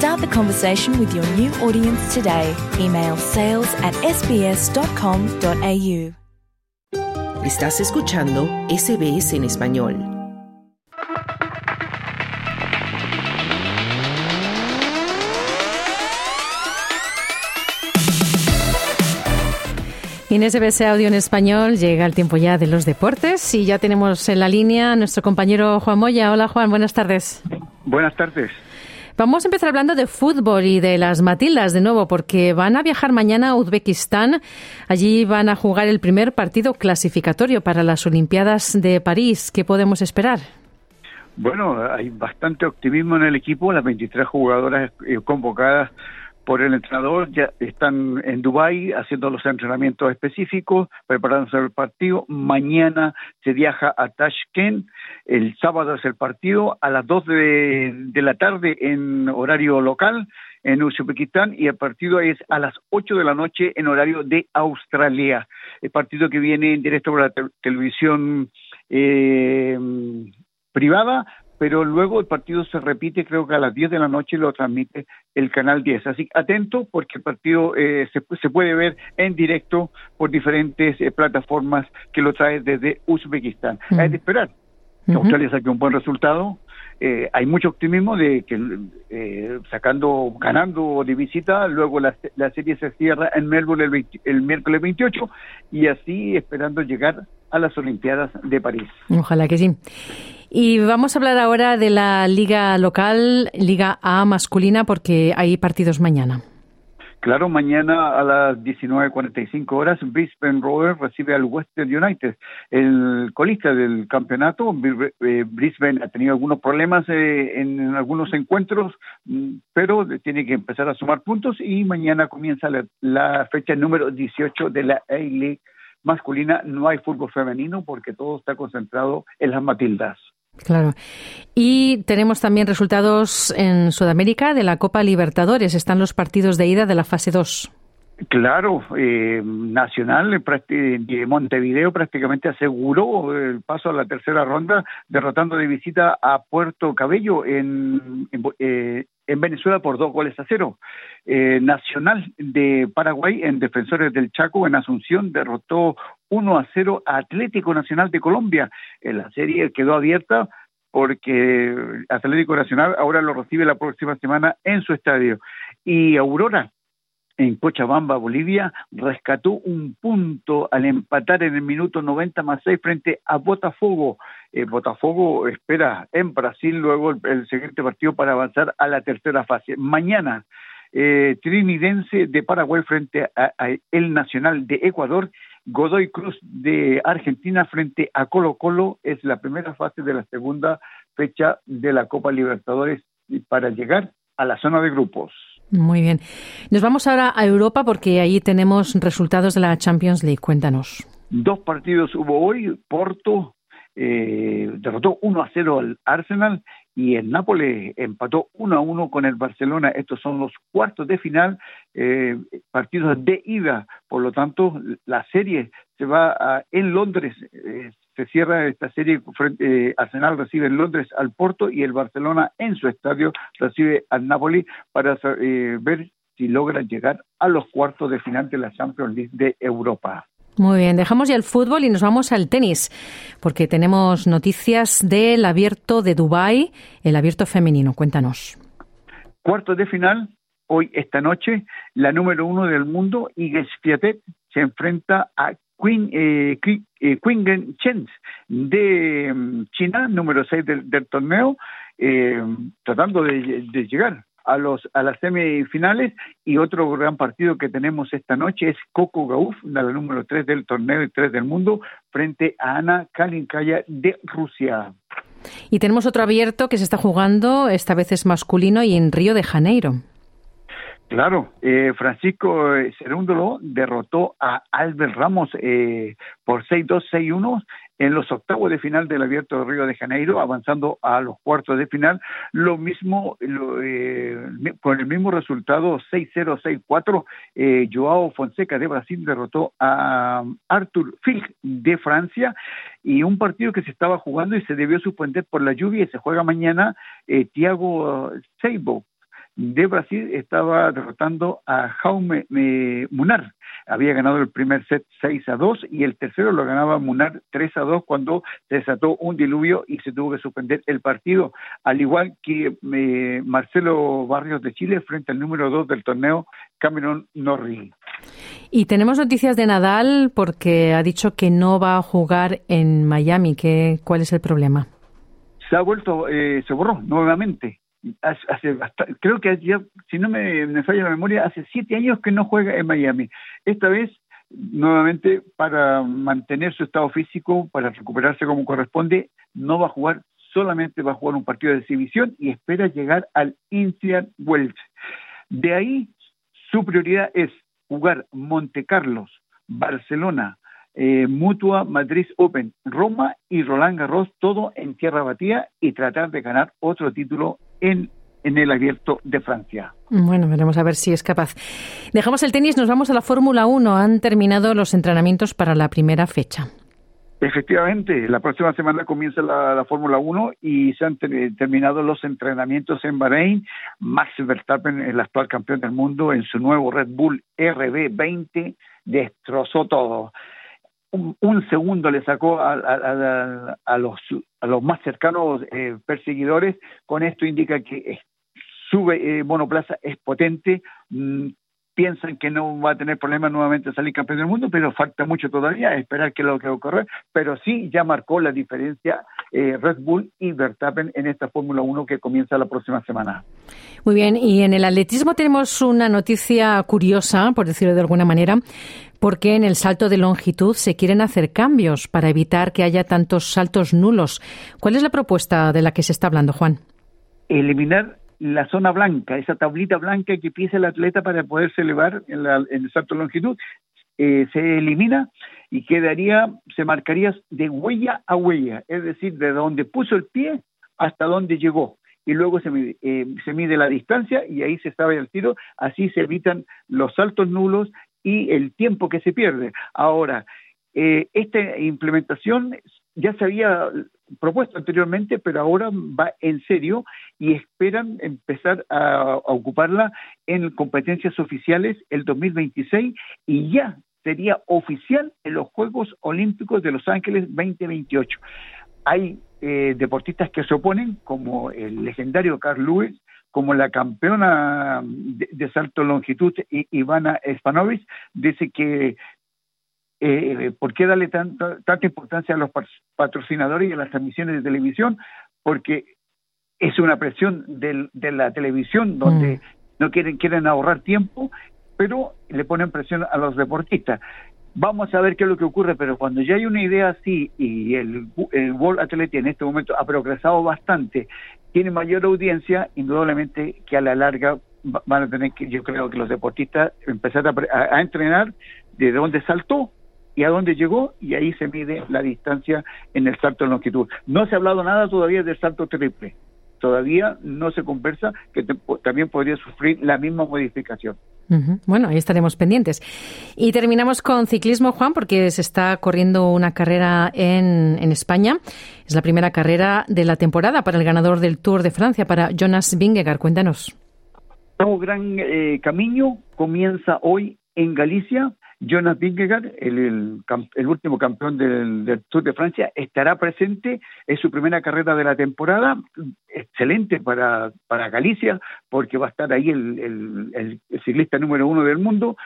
Start the conversation with your new audience today. Email sales at sbs.com.au. Estás escuchando SBS en español. En SBS Audio en Español llega el tiempo ya de los deportes y ya tenemos en la línea a nuestro compañero Juan Moya. Hola Juan, buenas tardes. Buenas tardes. Vamos a empezar hablando de fútbol y de las Matildas de nuevo, porque van a viajar mañana a Uzbekistán. Allí van a jugar el primer partido clasificatorio para las Olimpiadas de París. ¿Qué podemos esperar? Bueno, hay bastante optimismo en el equipo. Las 23 jugadoras eh, convocadas por el entrenador ya están en Dubái haciendo los entrenamientos específicos, preparándose el partido. Mañana se viaja a Tashkent, el sábado es el partido, a las 2 de, la tarde en horario local en Uzbekistán y el partido es a las 8 de la noche en horario de Australia. El partido que viene en directo por la te televisión eh, privada, pero luego el partido se repite, creo que a las 10 de la noche lo transmite el canal 10. Así que atento porque el partido eh, se, se, puede ver en directo por diferentes eh, plataformas que lo trae desde Uzbekistán. Uh -huh. Hay de esperar que uh -huh. Australia saque un buen resultado. Eh, hay mucho optimismo de que eh, sacando, ganando de visita, luego la, la, serie se cierra en Melbourne el, 20, el miércoles 28 y así esperando llegar a las Olimpiadas de París. Ojalá que sí. Y vamos a hablar ahora de la liga local, Liga A masculina, porque hay partidos mañana. Claro, mañana a las 19.45 horas, Brisbane Rovers recibe al Western United, el colista del campeonato. Brisbane ha tenido algunos problemas eh, en, algunos encuentros, mm, pero tiene que empezar a sumar puntos y mañana comienza la, la fecha número 18 de la A-League masculina. No hay fútbol femenino porque todo está concentrado en las Matildas. Claro. Y tenemos también resultados en Sudamérica de la Copa Libertadores. Están los partidos de ida de la fase 2. Claro, eh, Nacional de Montevideo prácticamente aseguró el paso a la tercera ronda, derrotando de visita a Puerto Cabello en, eh, en Venezuela por dos goles a cero. Eh, Nacional de Paraguay en Defensores del Chaco en Asunción derrotó 1 a 0 a Atlético Nacional de Colombia. En la serie quedó abierta porque Atlético Nacional ahora lo recibe la próxima semana en su estadio. Y Aurora en Cochabamba, Bolivia, rescató un punto al empatar en el minuto 90 más 6 frente a Botafogo. Eh, Botafogo espera en Brasil luego el, siguiente partido para avanzar a la tercera fase. Mañana, eh, Trinidense de Paraguay frente a, a, el Nacional de Ecuador. Godoy Cruz de Argentina frente a Colo Colo es la primera fase de la segunda fecha de la Copa Libertadores para llegar a la zona de grupos. Muy bien. Nos vamos ahora a Europa porque ahí tenemos resultados de la Champions League. Cuéntanos. Dos partidos hubo hoy. Porto eh, derrotó 1 a 0 al Arsenal y el Nápoles empató 1 a 1 con el Barcelona. Estos son los cuartos de final, eh, partidos de ida. Por lo tanto, la serie se va a, en Londres. Eh, se cierra esta serie, eh, Arsenal recibe en Londres al Porto y el Barcelona en su estadio recibe al Napoli para eh, ver si logran llegar a los cuartos de final de la Champions League de Europa. Muy bien, dejamos ya el fútbol y nos vamos al tenis, porque tenemos noticias del abierto de Dubái, el abierto femenino. Cuéntanos. Cuartos de final, hoy, esta noche, la número uno del mundo, Iga Swiatek, se enfrenta a Queen, eh, eh, Quingen Chen de um, China, número 6 del, torneo, eh, tratando de, llegar a los a las semifinales y otro gran partido que tenemos esta noche es Coco Gauff, la número 3 del torneo y 3 del mundo, frente a Ana Kalinkaya de Rusia. Y tenemos otro abierto que se está jugando, esta vez es masculino y en Río de Janeiro. Claro, eh, Francisco Cerúndolo derrotó a Albert Ramos eh, por 6-2, 6-1 en los octavos de final del Abierto de Río de Janeiro, avanzando a los cuartos de final. Lo mismo, eh, con el mismo resultado, 6-0, 6-4, eh, Joao Fonseca de Brasil derrotó a Arthur Fig de Francia y un partido que se estaba jugando y se debió suspender por la lluvia y se juega mañana, eh, Thiago Seibo de Brasil estaba derrotando a Jaume eh, Munar. Había ganado el primer set 6 a 2 y el tercero lo ganaba Munar 3 a 2 cuando se desató un diluvio y se tuvo que suspender el partido, al igual que eh, Marcelo Barrios de Chile frente al número 2 del torneo, Cameron Norrie. Y tenemos noticias de Nadal porque ha dicho que no va a jugar en Miami. ¿Qué, ¿Cuál es el problema? Se ha vuelto, eh, se borró nuevamente hace, creo que ya, si no me, me, falla la memoria, hace siete años que no juega en Miami. Esta vez, nuevamente, para mantener su estado físico, para recuperarse como corresponde, no va a jugar, solamente va a jugar un partido de exhibición y espera llegar al Indian Wells. De ahí, su prioridad es jugar Monte Carlos, Barcelona, eh, Mutua Madrid Open, Roma y Roland Garros, todo en tierra batida y tratar de ganar otro título en, en el abierto de Francia. Bueno, veremos a ver si es capaz. Dejamos el tenis, nos vamos a la Fórmula 1. Han terminado los entrenamientos para la primera fecha. Efectivamente, la próxima semana comienza la, Fórmula 1 y se han terminado los entrenamientos en Bahrein. Max Verstappen, el actual campeón del mundo, en su nuevo Red Bull RB20, destrozó todo un, segundo le sacó a, a, los, a los más cercanos eh, perseguidores. Con esto indica que su eh, monoplaza es potente. Mm, piensan que no va a tener problemas nuevamente salir campeón del mundo, pero falta mucho todavía, esperar que lo que ocurra. Pero sí ya marcó la diferencia eh, Red Bull y Verstappen en esta Fórmula 1 que comienza la próxima semana. Muy bien, y en el atletismo tenemos una noticia curiosa, por decirlo de alguna manera, porque en el salto de longitud se quieren hacer cambios para evitar que haya tantos saltos nulos. ¿Cuál es la propuesta de la que se está hablando, Juan? Eliminar la zona blanca, esa tablita blanca que pisa el atleta para poderse elevar en, el salto de longitud, eh, se elimina y quedaría, se marcaría de huella a huella, es decir, de donde puso el pie hasta donde llegó. Y luego se mide, eh, se mide la distancia y ahí se sabe el tiro, así se evitan los saltos nulos y el tiempo que se pierde. Ahora, eh, esta implementación ya se había propuesto anteriormente, pero ahora va en serio y esperan empezar a, ocuparla en competencias oficiales el 2026 y ya sería oficial en los Juegos Olímpicos de Los Ángeles 2028. Hay eh, deportistas que se oponen, como el legendario Carl Lewis, como la campeona de, salto longitud Ivana Spanovic, dice que eh, ¿por qué darle tanta, tanta importancia a los patrocinadores y a las transmisiones de televisión? Porque es una presión de la televisión donde mm. no quieren, quieren ahorrar tiempo, pero le ponen presión a los deportistas. Vamos a ver qué es lo que ocurre, pero cuando ya hay una idea así y el, el World Athletic en este momento ha progresado bastante, tiene mayor audiencia, indudablemente que a la larga van a tener que, yo creo que los deportistas empezar a, a entrenar de dónde saltó y a dónde llegó y ahí se mide la distancia en el salto de longitud. No se ha hablado nada todavía del salto triple. Todavía no se conversa que también podría sufrir la misma modificación. Bueno, ahí estaremos pendientes. Y terminamos con ciclismo, Juan, porque se está corriendo una carrera en, en España. Es la primera carrera de la temporada para el ganador del Tour de Francia, para Jonas Vingegaard. Cuéntanos. Un gran eh, camino comienza hoy en Galicia Jonas Vingegaard, el, último campeón del, Tour de Francia, estará presente. Es su primera carrera de la temporada. Excelente para, para Galicia, porque va a estar ahí el, ciclista número uno del mundo.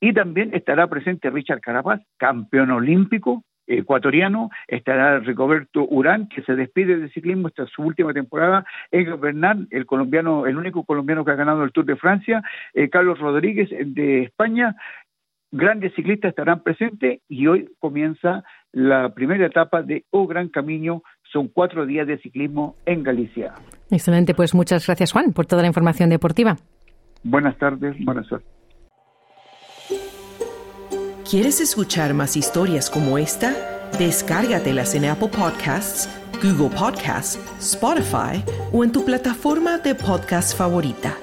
Y también estará presente Richard Carapaz, campeón olímpico, ecuatoriano, estará Rigoberto Urán, que se despide del ciclismo esta su última temporada, Edgar Bernal, el colombiano, el único colombiano que ha ganado el Tour de Francia, eh, Carlos Rodríguez de España, grandes ciclistas estarán presentes y hoy comienza la primera etapa de O Gran Camino son cuatro días de ciclismo en Galicia. Excelente, pues muchas gracias Juan por toda la información deportiva. Buenas tardes, buenas suerte. ¿Quieres escuchar más historias como esta? Descárgatelas en Apple Podcasts, Google Podcasts, Spotify o en tu plataforma de podcast favorita.